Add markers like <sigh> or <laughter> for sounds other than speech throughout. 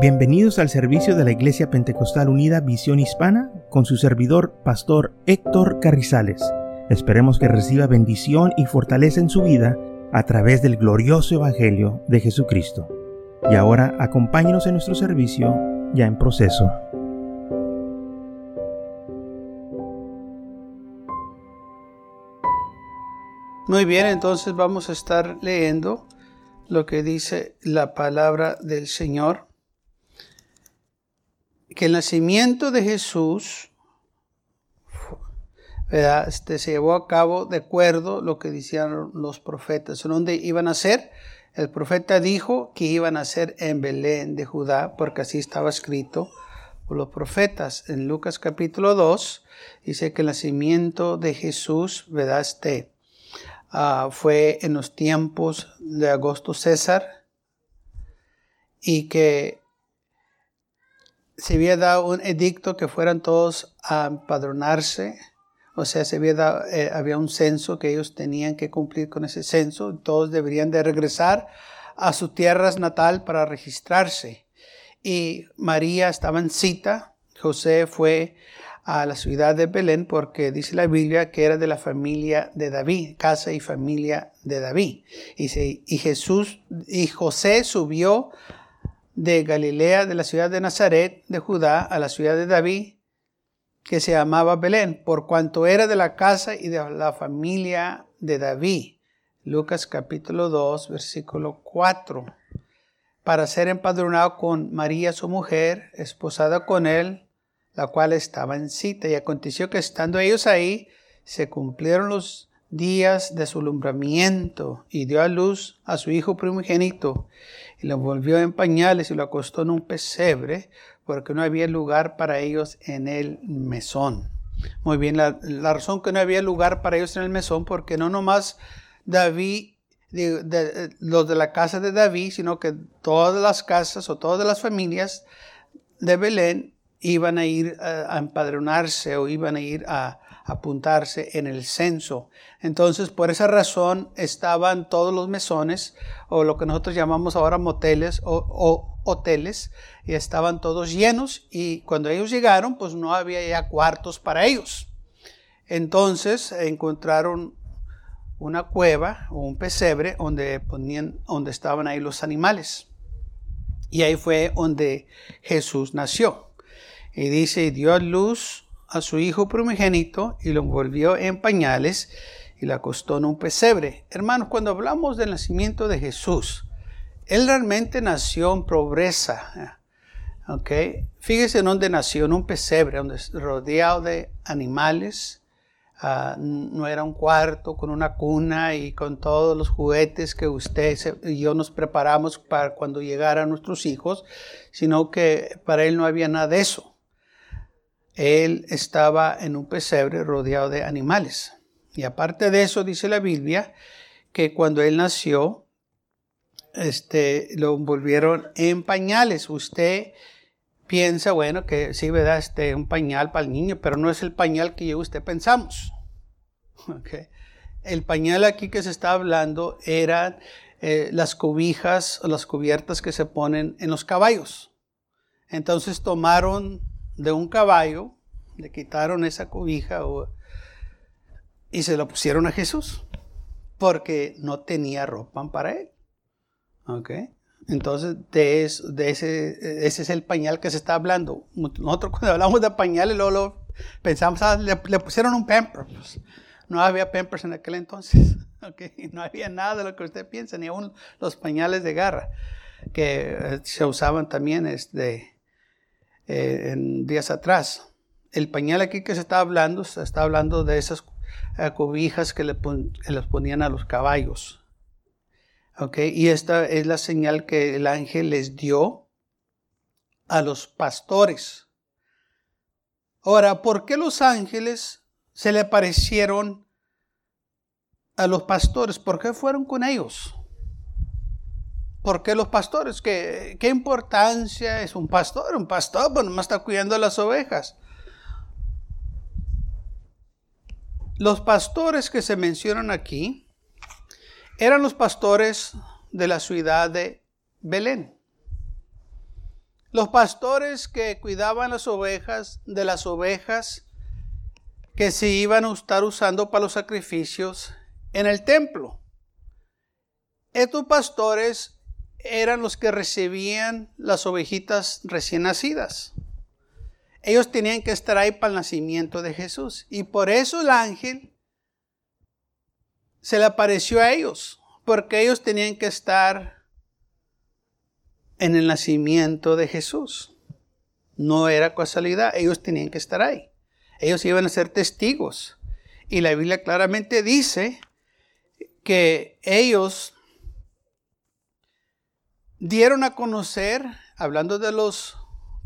Bienvenidos al servicio de la Iglesia Pentecostal Unida Visión Hispana con su servidor, Pastor Héctor Carrizales. Esperemos que reciba bendición y fortaleza en su vida a través del glorioso Evangelio de Jesucristo. Y ahora acompáñenos en nuestro servicio ya en proceso. Muy bien, entonces vamos a estar leyendo lo que dice la palabra del Señor que el nacimiento de Jesús este, se llevó a cabo de acuerdo a lo que decían los profetas. ¿En dónde iban a ser? El profeta dijo que iban a ser en Belén de Judá, porque así estaba escrito por los profetas. En Lucas capítulo 2 dice que el nacimiento de Jesús, ¿verdad? Este, uh, fue en los tiempos de Augusto César y que se había dado un edicto que fueran todos a empadronarse, o sea, se había, dado, eh, había un censo que ellos tenían que cumplir con ese censo, todos deberían de regresar a su tierra natal para registrarse. Y María estaba en cita, José fue a la ciudad de Belén porque dice la Biblia que era de la familia de David, casa y familia de David. Y, y Jesús y José subió de Galilea, de la ciudad de Nazaret, de Judá, a la ciudad de David, que se llamaba Belén, por cuanto era de la casa y de la familia de David. Lucas capítulo 2, versículo 4. Para ser empadronado con María su mujer, esposada con él, la cual estaba en cita. Y aconteció que estando ellos ahí, se cumplieron los días de su alumbramiento y dio a luz a su hijo primogénito y lo envolvió en pañales y lo acostó en un pesebre porque no había lugar para ellos en el mesón. Muy bien, la, razón que no había lugar para ellos en el mesón porque no nomás David, los de la casa de David, sino que todas las casas o todas las familias de Belén iban a ir a empadronarse o iban a ir a, apuntarse en el censo. Entonces, por esa razón estaban todos los mesones, o lo que nosotros llamamos ahora moteles o, hoteles, y estaban todos llenos, y cuando ellos llegaron, pues no había ya cuartos para ellos. Entonces encontraron una cueva o un pesebre donde ponían, donde estaban ahí los animales. Y ahí fue donde Jesús nació. Y dice, dio luz a su hijo primogénito y lo envolvió en pañales y lo acostó en un pesebre. Hermanos, cuando hablamos del nacimiento de Jesús, él realmente nació en pobreza. ¿ok? Fíjese en dónde nació, en un pesebre, donde rodeado de animales. Ah, no era un cuarto con una cuna y con todos los juguetes que usted y yo nos preparamos para cuando llegaran nuestros hijos, sino que para él no había nada de eso él estaba en un pesebre rodeado de animales. Y aparte de eso, dice la Biblia, que cuando él nació, este, lo envolvieron en pañales. Usted piensa, bueno, que sí, ¿verdad? Este, un pañal para el niño, pero no es el pañal que yo usted pensamos. <laughs> El pañal aquí que se está hablando eran eh, las cobijas o las cubiertas que se ponen en los caballos. Entonces tomaron de un caballo, le quitaron esa cobija y se lo pusieron a Jesús, porque no tenía ropa para él. ¿Ok? Entonces, de, de ese, ese es el pañal que se está hablando. Nosotros cuando hablamos de pañales, luego, pensamos, ah, le, pusieron un pampers. No había pampers en aquel entonces. <laughs> ¿okay? No había nada de lo que usted piensa, ni aún los pañales de garra que eh, se usaban también este, eh, en días atrás. El pañal aquí que se está hablando, se está hablando de esas eh, cobijas que, le les ponían a los caballos. Okay, y esta es la señal que el ángel les dio a los pastores. Ahora, ¿por qué los ángeles se le parecieron a los pastores? ¿Por qué fueron con ellos? ¿Por qué los pastores? ¿Qué, ¿Qué, importancia es un pastor? Un pastor, pues nomás está cuidando las ovejas. Los pastores que se mencionan aquí eran los pastores de la ciudad de Belén. los pastores que cuidaban las ovejas de las ovejas que se iban a estar usando para los sacrificios en el templo. Estos pastores eran los que recibían las ovejitas recién nacidas. Ellos tenían que estar ahí para el nacimiento de Jesús. Y por eso el ángel se le apareció a ellos, porque ellos tenían que estar en el nacimiento de Jesús. No era casualidad, ellos tenían que estar ahí. Ellos iban a ser testigos. Y la Biblia claramente dice que ellos dieron a conocer, hablando de los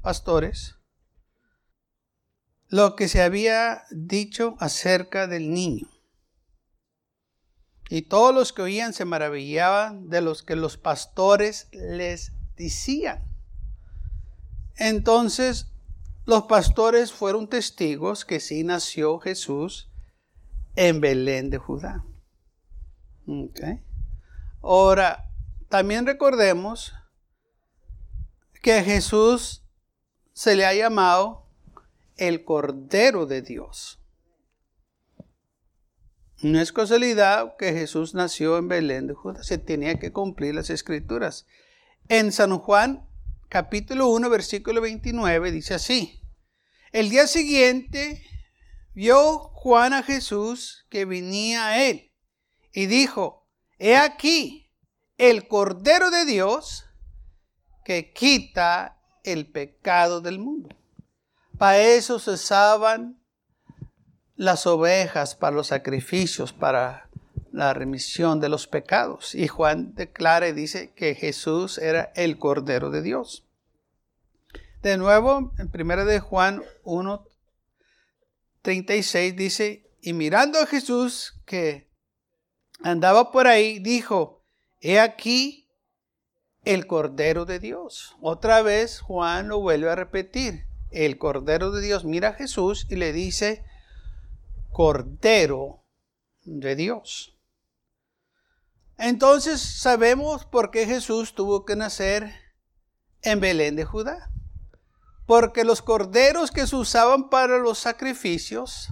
pastores, lo que se había dicho acerca del niño. Y todos los que oían se maravillaban de los que los pastores les decían. Entonces los pastores fueron testigos que sí nació Jesús en Belén de Judá. Ahora, también recordemos que a Jesús se le ha llamado el Cordero de Dios. No es casualidad que Jesús nació en Belén de Judá, se tenía que cumplir las escrituras. En San Juan capítulo 1 versículo 29 dice así, el día siguiente vio Juan a Jesús que venía a él y dijo, he aquí el Cordero de Dios que quita el pecado del mundo. Para eso se usaban las ovejas, para los sacrificios, para la remisión de los pecados. Y Juan declara y dice que Jesús era el Cordero de Dios. De nuevo, en 1 de Juan 1, 36 dice, y mirando a Jesús que andaba por ahí, dijo, he aquí el Cordero de Dios. Otra vez Juan lo vuelve a repetir, el Cordero de Dios mira a Jesús y le dice, Cordero de Dios. Entonces sabemos por qué Jesús tuvo que nacer en Belén de Judá. Porque los corderos que se usaban para los sacrificios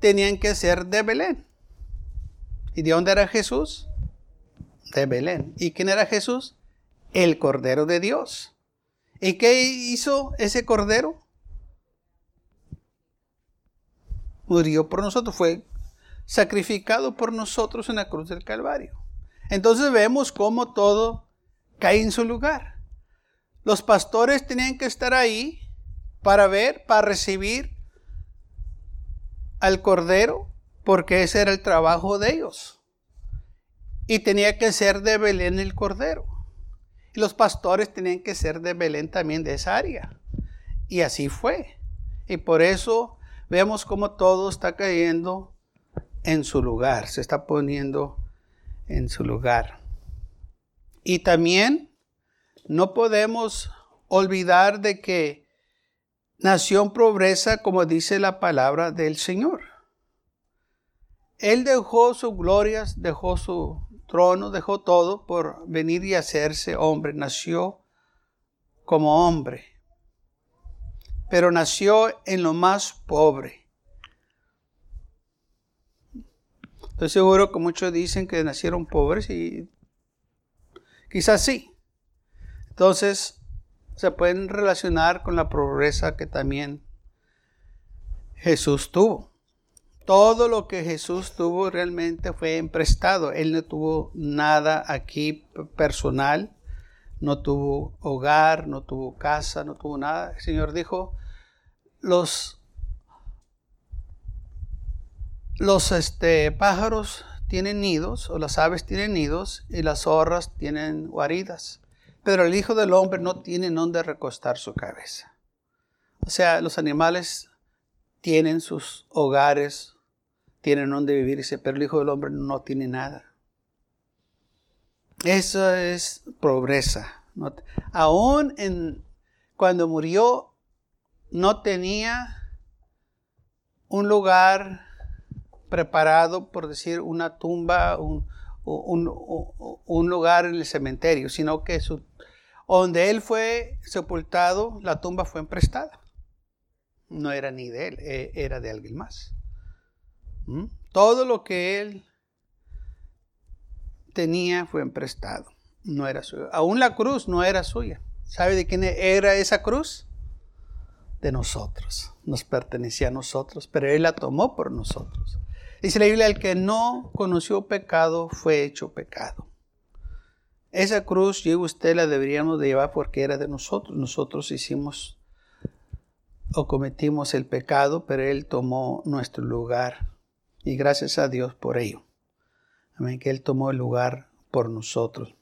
tenían que ser de Belén. ¿Y de dónde era Jesús? De Belén. ¿Y quién era Jesús? El Cordero de Dios. ¿Y qué hizo ese Cordero? Murió por nosotros, fue sacrificado por nosotros en la cruz del Calvario. Entonces vemos cómo todo cae en su lugar. Los pastores tenían que estar ahí para ver, para recibir al Cordero, porque ese era el trabajo de ellos. Y tenía que ser de Belén el Cordero. Y los pastores tenían que ser de Belén también de esa área. Y así fue. Y por eso vemos cómo todo está cayendo en su lugar, se está poniendo en su lugar. Y también no podemos olvidar de que nació en pobreza, como dice la palabra del Señor. Él dejó sus glorias, dejó su trono, dejó todo por venir y hacerse hombre. Nació como hombre, pero nació en lo más pobre Estoy seguro que muchos dicen que nacieron pobres y quizás sí. Entonces, se pueden relacionar con la pobreza que también Jesús tuvo. Todo lo que Jesús tuvo realmente fue emprestado. Él no tuvo nada aquí personal, no tuvo hogar, no tuvo casa, no tuvo nada. El Señor dijo, los los este, pájaros tienen nidos, o las aves tienen nidos, y las zorras tienen guaridas. Pero el Hijo del Hombre no tiene donde recostar su cabeza. O sea, los animales tienen sus hogares, tienen donde vivir, pero el Hijo del Hombre no tiene nada. Eso es pobreza. Aún cuando murió, no tenía un lugar preparado, por decir, una tumba, un, lugar en el cementerio, sino que donde él fue sepultado, la tumba fue emprestada. No era ni de él, e, era de alguien más. ¿Mm? Todo lo que él tenía fue emprestado, no era suyo. Aún la cruz no era suya. ¿Sabe de quién era esa cruz? De nosotros. Nos pertenecía a nosotros, pero Él la tomó por nosotros. Dice la Biblia, el que no conoció pecado fue hecho pecado. Esa cruz yo y usted la deberíamos de llevar porque era de nosotros. Nosotros hicimos o cometimos el pecado, pero Él tomó nuestro lugar. Y gracias a Dios por ello. Amén, que Él tomó el lugar por nosotros.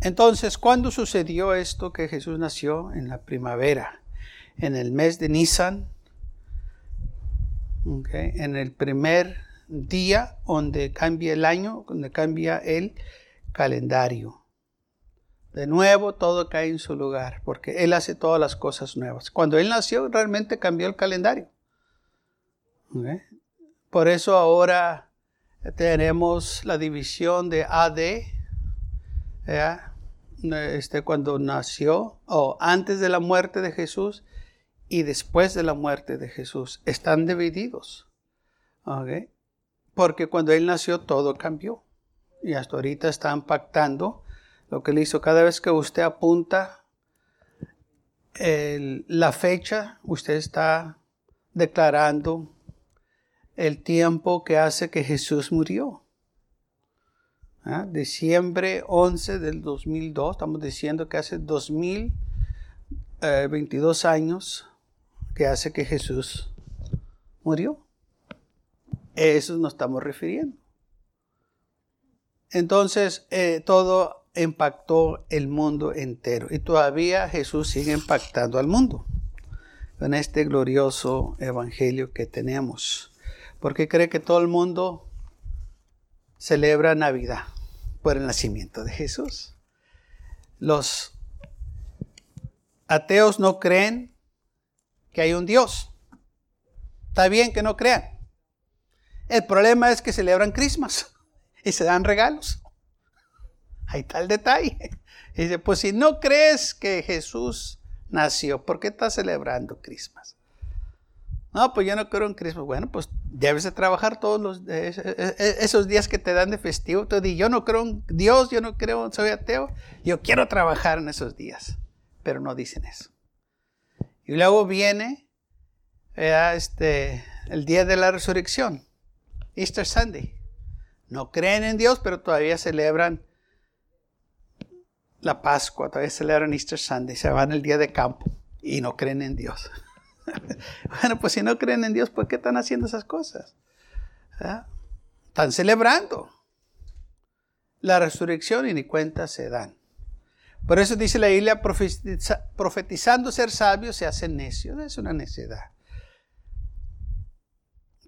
Entonces, ¿cuándo sucedió esto que Jesús nació? En la primavera, en el mes de Nisan, en el primer día donde cambia el año, donde cambia el calendario. De nuevo todo cae en su lugar, porque Él hace todas las cosas nuevas. Cuando Él nació, realmente cambió el calendario. Por eso ahora tenemos la división de AD, este, cuando nació, o antes de la muerte de Jesús y después de la muerte de Jesús. Están divididos. Porque cuando Él nació todo cambió. Y hasta ahorita están pactando lo que Él hizo. Cada vez que usted apunta la fecha, usted está declarando el tiempo que hace que Jesús murió. ¿Ah? Diciembre 11 del 2002, estamos diciendo que hace 2022 eh, años que hace que Jesús murió. Eso nos estamos refiriendo. Entonces, eh, todo impactó el mundo entero y todavía Jesús sigue impactando al mundo con este glorioso evangelio que tenemos. ¿Por qué cree que todo el mundo celebra Navidad? Por el nacimiento de Jesús. Los ateos no creen que hay un Dios. Está bien que no crean. El problema es que celebran Christmas <laughs> y se dan regalos. Ahí está el detalle. Y dice, pues si no crees que Jesús nació, ¿por qué estás celebrando Christmas? No, pues yo no creo en Christmas. Bueno, pues debes de trabajar todos los esos días que te dan de festivo. Tú di, yo no creo en Dios, yo no creo, soy ateo. Yo quiero trabajar en esos días. Pero no dicen eso. Y luego viene este, el día de la resurrección. Easter Sunday. No creen en Dios, pero todavía celebran la Pascua, todavía celebran Easter Sunday, se van el día de campo y no creen en Dios. <laughs> bueno, pues si no creen en Dios, ¿por qué están haciendo esas cosas? ¿Ah? Están celebrando la resurrección y ni cuenta se dan. Por eso dice la Biblia, profetizando ser sabio se hace necio. Es una necedad.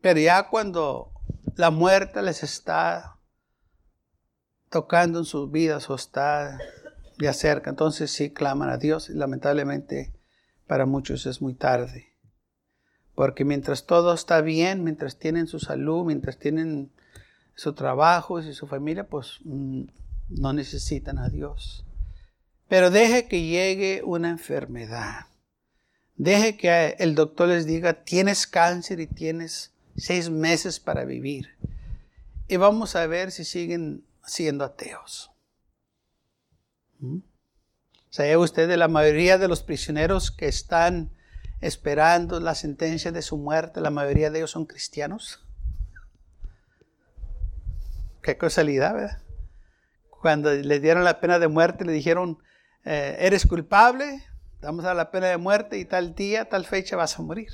Pero ya cuando la muerte les está tocando en sus vidas o está de cerca. Entonces sí claman a Dios y lamentablemente para muchos es muy tarde. Porque mientras todo está bien, mientras tienen su salud, mientras tienen su trabajo y su familia, pues mm, no necesitan a Dios. Pero deje que llegue una enfermedad. Deje que el doctor les diga, tienes cáncer y tienes seis meses para vivir. Y vamos a ver si siguen siendo ateos. ¿Mm? ¿Sabe usted de la mayoría de los prisioneros que están esperando la sentencia de su muerte? La mayoría de ellos son cristianos. Qué casualidad, ¿verdad? Cuando le dieron la pena de muerte, le dijeron, eh, eres culpable, vamos a la pena de muerte y tal día, tal fecha vas a morir.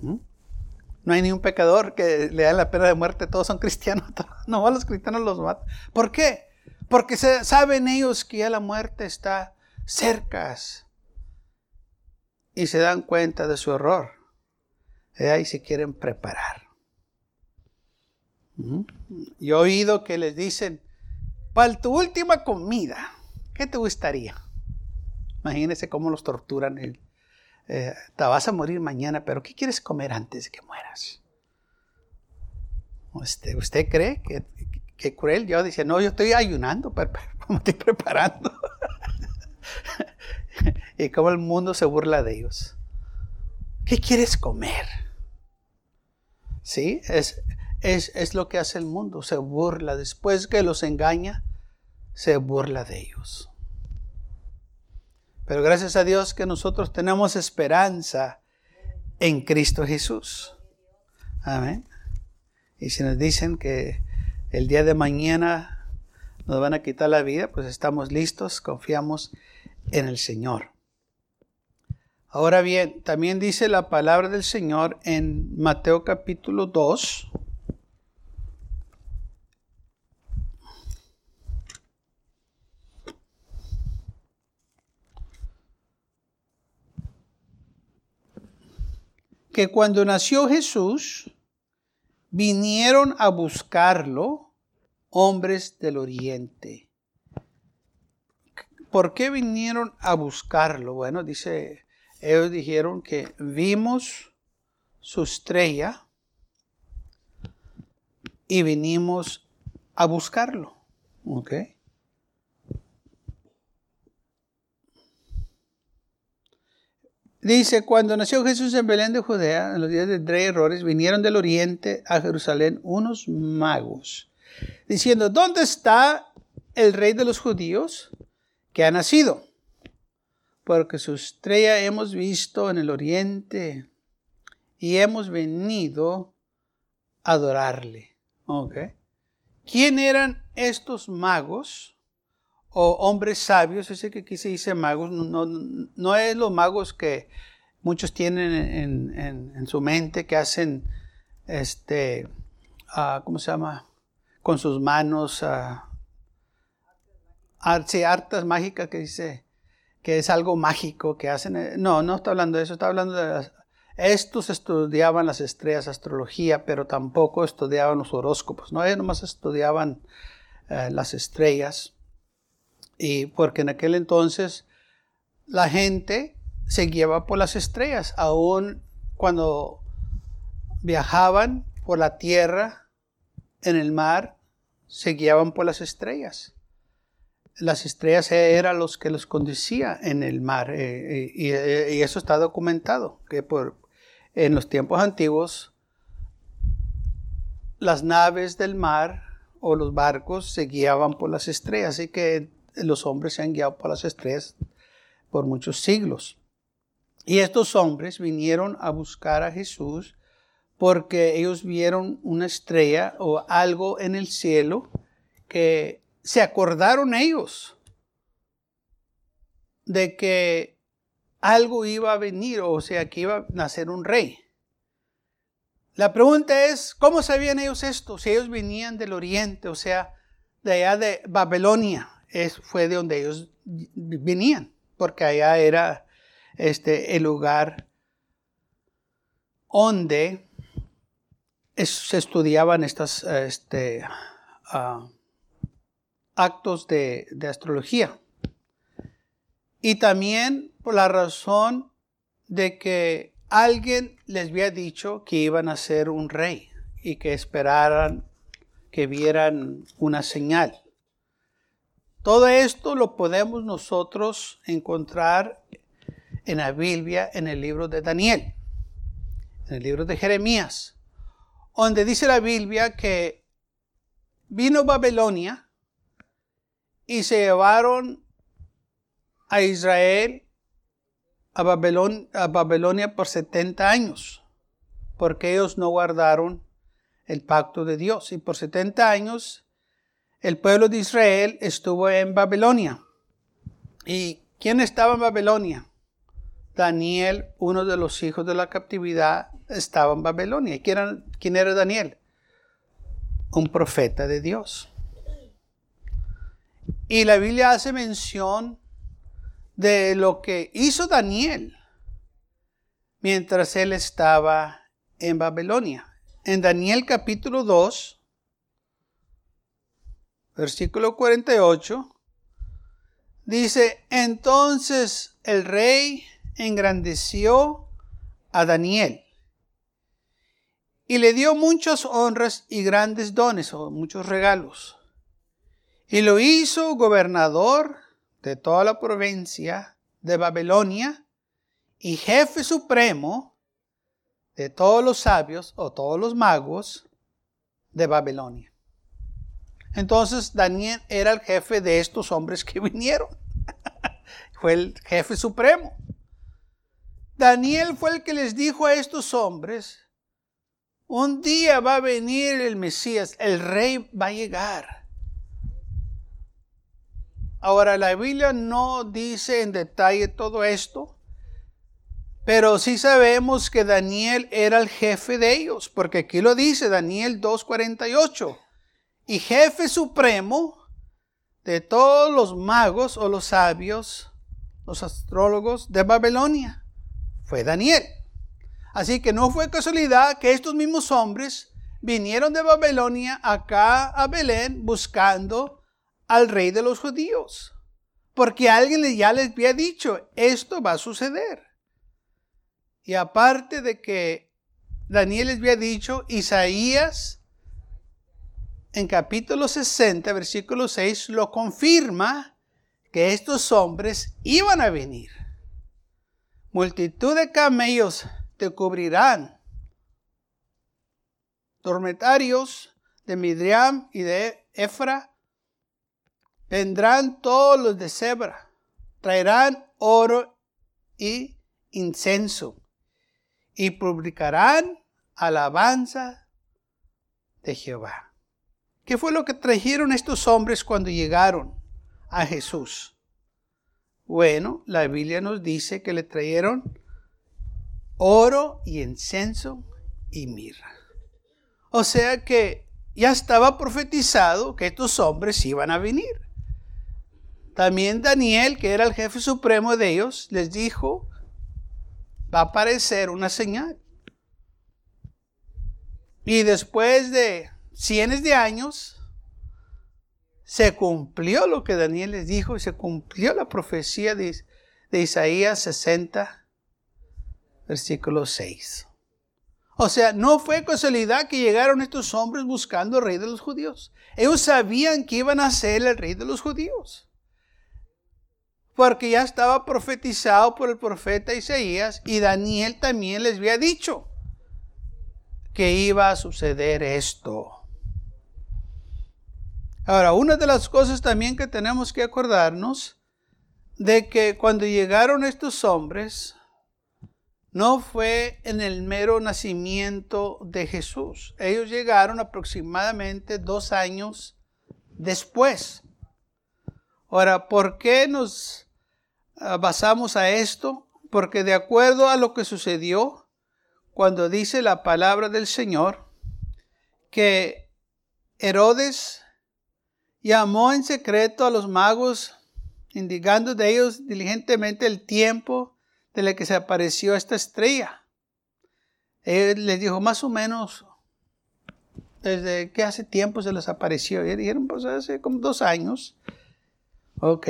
¿Mm? No hay ni un pecador que le da la pena de muerte, todos son cristianos. <laughs> No, los cristianos los matan. ¿Por qué? Porque saben ellos que ya la muerte está cerca y se dan cuenta de su error. Y ahí se quieren preparar. ¿Mm? Y he oído que les dicen, para tu última comida, ¿qué te gustaría? Imagínense cómo los torturan el, eh, te vas a morir mañana, pero ¿qué quieres comer antes de que mueras? ¿Usted, usted cree que, cruel. Yo decía, no, yo estoy ayunando, pero <laughs> me estoy preparando. <laughs> <laughs> y cómo el mundo se burla de ellos. ¿Qué quieres comer? Sí, es, es, es lo que hace el mundo, se burla. Después que los engaña, se burla de ellos. Pero gracias a Dios que nosotros tenemos esperanza en Cristo Jesús. Amén. Y si nos dicen que el día de mañana nos van a quitar la vida, pues estamos listos, confiamos en el Señor. Ahora bien, también dice la palabra del Señor en Mateo capítulo 2. Que cuando nació Jesús, vinieron a buscarlo hombres del oriente. ¿Por qué vinieron a buscarlo? Bueno, dice, ellos dijeron que vimos su estrella y vinimos a buscarlo. ¿Ok? Dice, cuando nació Jesús en Belén de Judea, en los días de Rey Errores, vinieron del oriente a Jerusalén unos magos, diciendo, ¿dónde está el rey de los judíos que ha nacido? Porque su estrella hemos visto en el oriente y hemos venido a adorarle. Okay. ¿Quién eran estos magos? o hombres sabios, ese que aquí se dice magos, no, no, es los magos que muchos tienen en, su mente, que hacen, este, uh, ¿cómo se llama? Con sus manos, uh, artes mágicas que dice que es algo mágico que hacen. Eh, no, no está hablando de eso, está hablando de estos estudiaban las estrellas, astrología, pero tampoco estudiaban los horóscopos, ¿no? Ellos nomás estudiaban eh, las estrellas. Y porque en aquel entonces la gente se guiaba por las estrellas, aún cuando viajaban por la tierra, en el mar, se guiaban por las estrellas. Las estrellas eran los que los conducía en el mar eh, eh, eh, y, eso está documentado, que por, en los tiempos antiguos las naves del mar o los barcos se guiaban por las estrellas, así que los hombres se han guiado por las estrellas por muchos siglos. Y estos hombres vinieron a buscar a Jesús porque ellos vieron una estrella o algo en el cielo que se acordaron ellos de que algo iba a venir, o sea, que iba a nacer un rey. La pregunta es, ¿cómo sabían ellos esto? Si ellos venían del oriente, o sea, de allá de Babilonia es, fue de donde ellos venían, porque allá era este, el lugar donde se estudiaban estos este, ah, actos de, astrología. Y también por la razón de que alguien les había dicho que iban a ser un rey y que esperaran que vieran una señal. Todo esto lo podemos nosotros encontrar en la Biblia, en el libro de Daniel, en el libro de Jeremías, donde dice la Biblia que vino Babilonia y se llevaron a Israel a, a Babilonia por 70 años, porque ellos no guardaron el pacto de Dios. Y por 70 años el pueblo de Israel estuvo en Babilonia. ¿Y quién estaba en Babilonia? Daniel, uno de los hijos de la captividad, estaba en Babilonia. ¿Y era, quién era Daniel? Un profeta de Dios. Y la Biblia hace mención de lo que hizo Daniel mientras él estaba en Babilonia. En Daniel capítulo 2, versículo 48, dice, entonces el rey engrandeció a Daniel y le dio muchas honras y grandes dones o muchos regalos. Y lo hizo gobernador de toda la provincia de Babilonia y jefe supremo de todos los sabios o todos los magos de Babilonia. Entonces Daniel era el jefe de estos hombres que <laughs> vinieron. fue el jefe supremo. Daniel fue el que les dijo a estos hombres, un día va a venir el Mesías, el rey va a llegar. Ahora, la Biblia no dice en detalle todo esto, pero sí sabemos que Daniel era el jefe de ellos, porque aquí lo dice Daniel 2.48, y jefe supremo de todos los magos o los sabios, los astrólogos de Babilonia, fue Daniel. Así que no fue casualidad que estos mismos hombres vinieron de Babilonia acá a Belén buscando al rey de los judíos. Porque alguien ya les había dicho, esto va a suceder. Y aparte de que Daniel les había dicho, Isaías en capítulo 60, versículo 6, lo confirma que estos hombres iban a venir. Multitud de camellos te cubrirán. Dormitarios de Midriam y de Efra vendrán todos los de Zebra, traerán oro y incenso y publicarán alabanza de Jehová. ¿Qué fue lo que trajeron estos hombres cuando llegaron a Jesús? Bueno, la Biblia nos dice que le trajeron oro y incenso y mirra. O sea que ya estaba profetizado que estos hombres iban a venir. También Daniel, que era el jefe supremo de ellos, les dijo, va a aparecer una señal. Y después de cientos de años, se cumplió lo que Daniel les dijo y se cumplió la profecía de, Isaías 60, versículo 6. O sea, no fue casualidad que llegaron estos hombres buscando al rey de los judíos. Ellos sabían que iban a ser el rey de los judíos. Porque ya estaba profetizado por el profeta Isaías y Daniel también les había dicho que iba a suceder esto. Ahora, una de las cosas también que tenemos que acordarnos de que cuando llegaron estos hombres, no fue en el mero nacimiento de Jesús. Ellos llegaron aproximadamente dos años después. Ahora, ¿por qué nos basamos a esto? Porque de acuerdo a lo que sucedió cuando dice la palabra del Señor, que Herodes llamó en secreto a los magos, indicando de ellos diligentemente el tiempo de la que se apareció esta estrella. Él les dijo más o menos desde que hace tiempo se les apareció. Y dijeron, pues hace como dos años. Ok.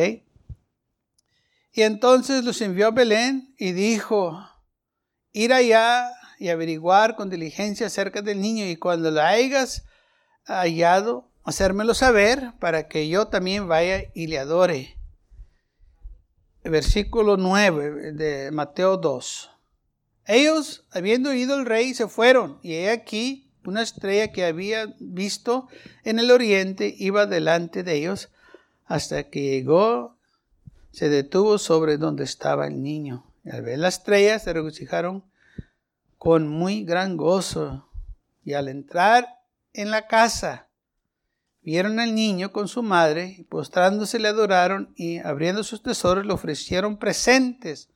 Y entonces los envió a Belén y dijo, ir allá y averiguar con diligencia acerca del niño y cuando lo hayas hallado, hacérmelo saber para que yo también vaya y le adore versículo 9 de Mateo 2. Ellos, habiendo oído el rey, se fueron, y he aquí una estrella que había visto en el oriente iba delante de ellos hasta que llegó, se detuvo sobre donde estaba el niño. Y al ver la estrella se regocijaron con muy gran gozo. Y al entrar en la casa, vieron al niño con su madre y postrándose le adoraron y abriendo sus tesoros le ofrecieron presentes,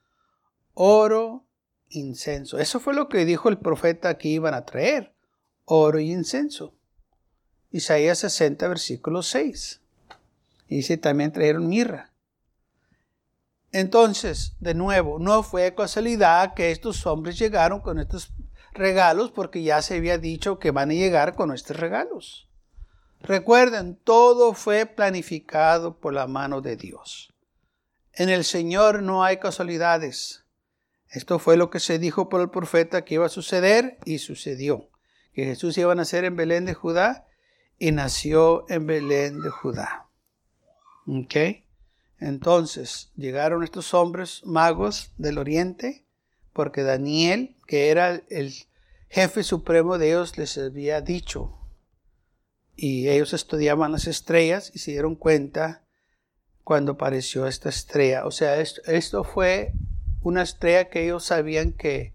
oro, incenso. Eso fue lo que dijo el profeta que iban a traer, oro y incenso. Isaías 60, versículo 6. Y dice, también trajeron mirra. Entonces, de nuevo, no fue casualidad que estos hombres llegaron con estos regalos porque ya se había dicho que van a llegar con estos regalos. Recuerden, todo fue planificado por la mano de Dios. En el Señor no hay casualidades. Esto fue lo que se dijo por el profeta que iba a suceder y sucedió. que Jesús iba a nacer en Belén de Judá y nació en Belén de Judá. ¿Ok? Entonces llegaron estos hombres magos del oriente porque Daniel, que era el jefe supremo de ellos, les había dicho. Y ellos estudiaban las estrellas y se dieron cuenta cuando apareció esta estrella. O sea, esto, fue una estrella que ellos sabían que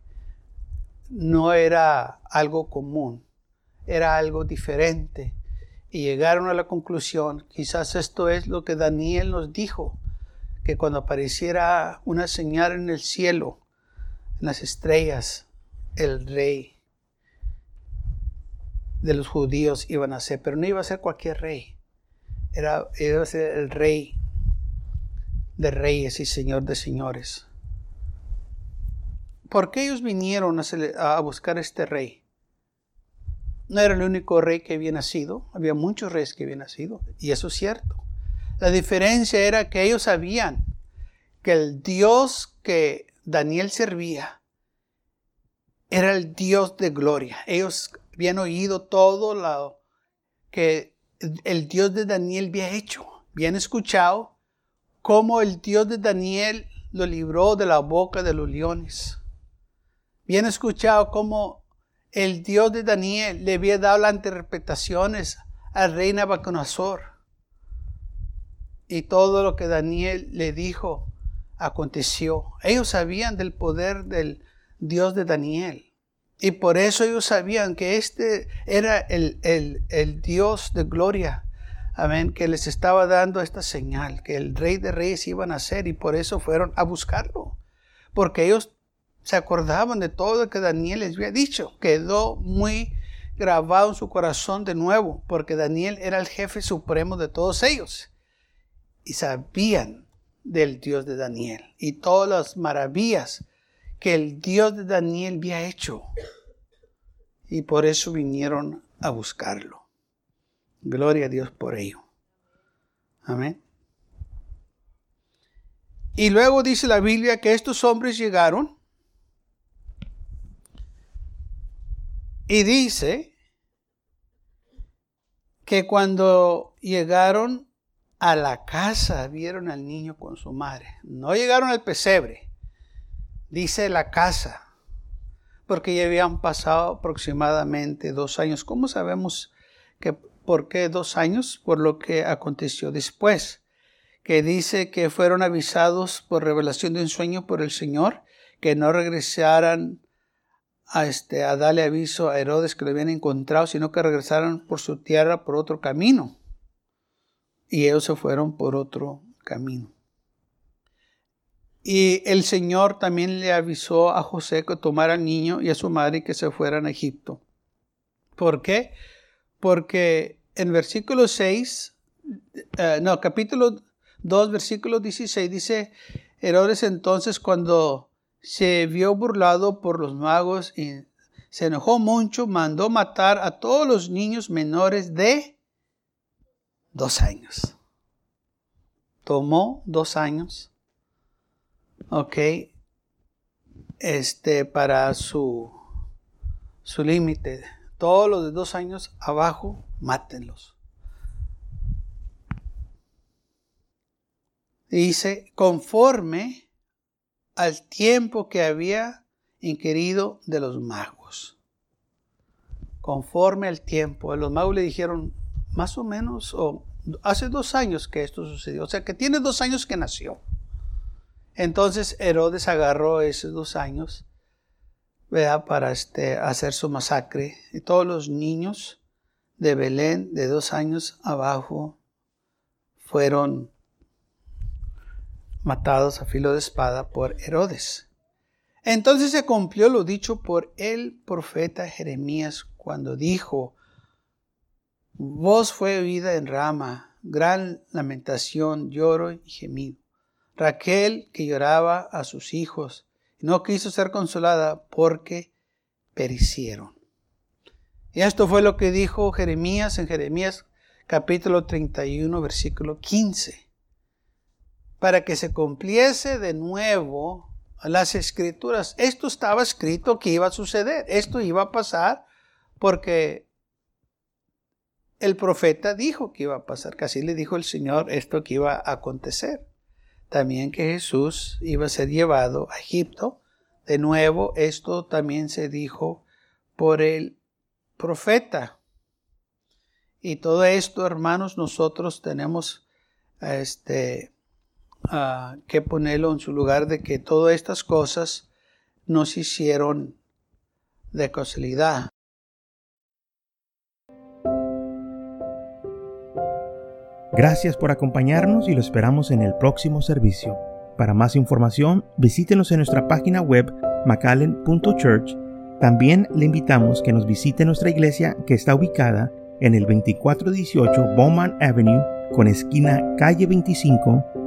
no era algo común, era algo diferente. Y llegaron a la conclusión, quizás esto es lo que Daniel nos dijo, que cuando apareciera una señal en el cielo, en las estrellas, el rey de los judíos iban a ser, pero no iba a ser cualquier rey, era, iba a ser el rey de reyes y señor de señores. ¿Por qué ellos vinieron a, buscar este rey? No era el único rey que había nacido, había muchos reyes que habían nacido, y eso es cierto. La diferencia era que ellos sabían que el Dios que Daniel servía era el Dios de gloria. Ellos habían oído todo lo que el Dios de Daniel había hecho. Habían escuchado cómo el Dios de Daniel lo libró de la boca de los leones. Bien escuchado cómo el Dios de Daniel le había dado las interpretaciones al rey Nabucodonosor. Y todo lo que Daniel le dijo aconteció. Ellos sabían del poder del Dios de Daniel. Y por eso ellos sabían que este era el, el, el Dios de gloria amén, que les estaba dando esta señal, que el rey de reyes iba a nacer y por eso fueron a buscarlo, porque ellos se acordaban de todo lo que Daniel les había dicho, quedó muy grabado en su corazón de nuevo, porque Daniel era el jefe supremo de todos ellos y sabían del Dios de Daniel y todas las maravillas que el Dios de Daniel había hecho. Y por eso vinieron a buscarlo. Gloria a Dios por ello. Amén. Y luego dice la Biblia que estos hombres llegaron y dice que cuando llegaron a la casa vieron al niño con su madre. No llegaron al pesebre, dice la casa, porque ya habían pasado aproximadamente dos años. ¿Cómo sabemos que ¿Por qué dos años? Por lo que aconteció después, que dice que fueron avisados por revelación de un sueño por el Señor, que no regresaran a, este, a darle aviso a Herodes que lo habían encontrado, sino que regresaran por su tierra por otro camino. Y ellos se fueron por otro camino. Y el Señor también le avisó a José que tomara al niño y a su madre y que se fueran a Egipto. ¿Por qué? Porque en versículo 6, eh, no, capítulo 2, versículo 16, dice, Herodes entonces cuando se vio burlado por los magos y se enojó mucho, mandó matar a todos los niños menores de dos años. Tomó dos años, ok, este, para su, su límite. Todos los de dos años abajo mátenlos. Dice, conforme al tiempo que había inquirido de los magos. Conforme al tiempo. Los magos le dijeron, más o menos, o hace dos años que esto sucedió. O sea, que tiene dos años que nació. Entonces Herodes agarró esos dos años para este, hacer su masacre. Y todos los niños de Belén de dos años abajo fueron matados a filo de espada por Herodes. Entonces se cumplió lo dicho por el profeta Jeremías cuando dijo, voz fue oída en rama, gran lamentación, lloro y gemido. Raquel que lloraba a sus hijos, no quiso ser consolada porque perecieron. Y esto fue lo que dijo Jeremías en Jeremías capítulo 31, versículo 15. Para que se cumpliese de nuevo las escrituras. Esto estaba escrito que iba a suceder. Esto iba a pasar porque el profeta dijo que iba a pasar, casi le dijo el Señor esto que iba a acontecer. También que Jesús iba a ser llevado a Egipto. De nuevo, esto también se dijo por el profeta. Y todo esto, hermanos, nosotros tenemos este, que ponerlo en su lugar de que todas estas cosas nos hicieron de casualidad. Gracias por acompañarnos y lo esperamos en el próximo servicio. Para más información, visítenos en nuestra página web macallen.church. También le invitamos que nos visite nuestra iglesia que está ubicada en el 2418 Bowman Avenue con esquina calle 25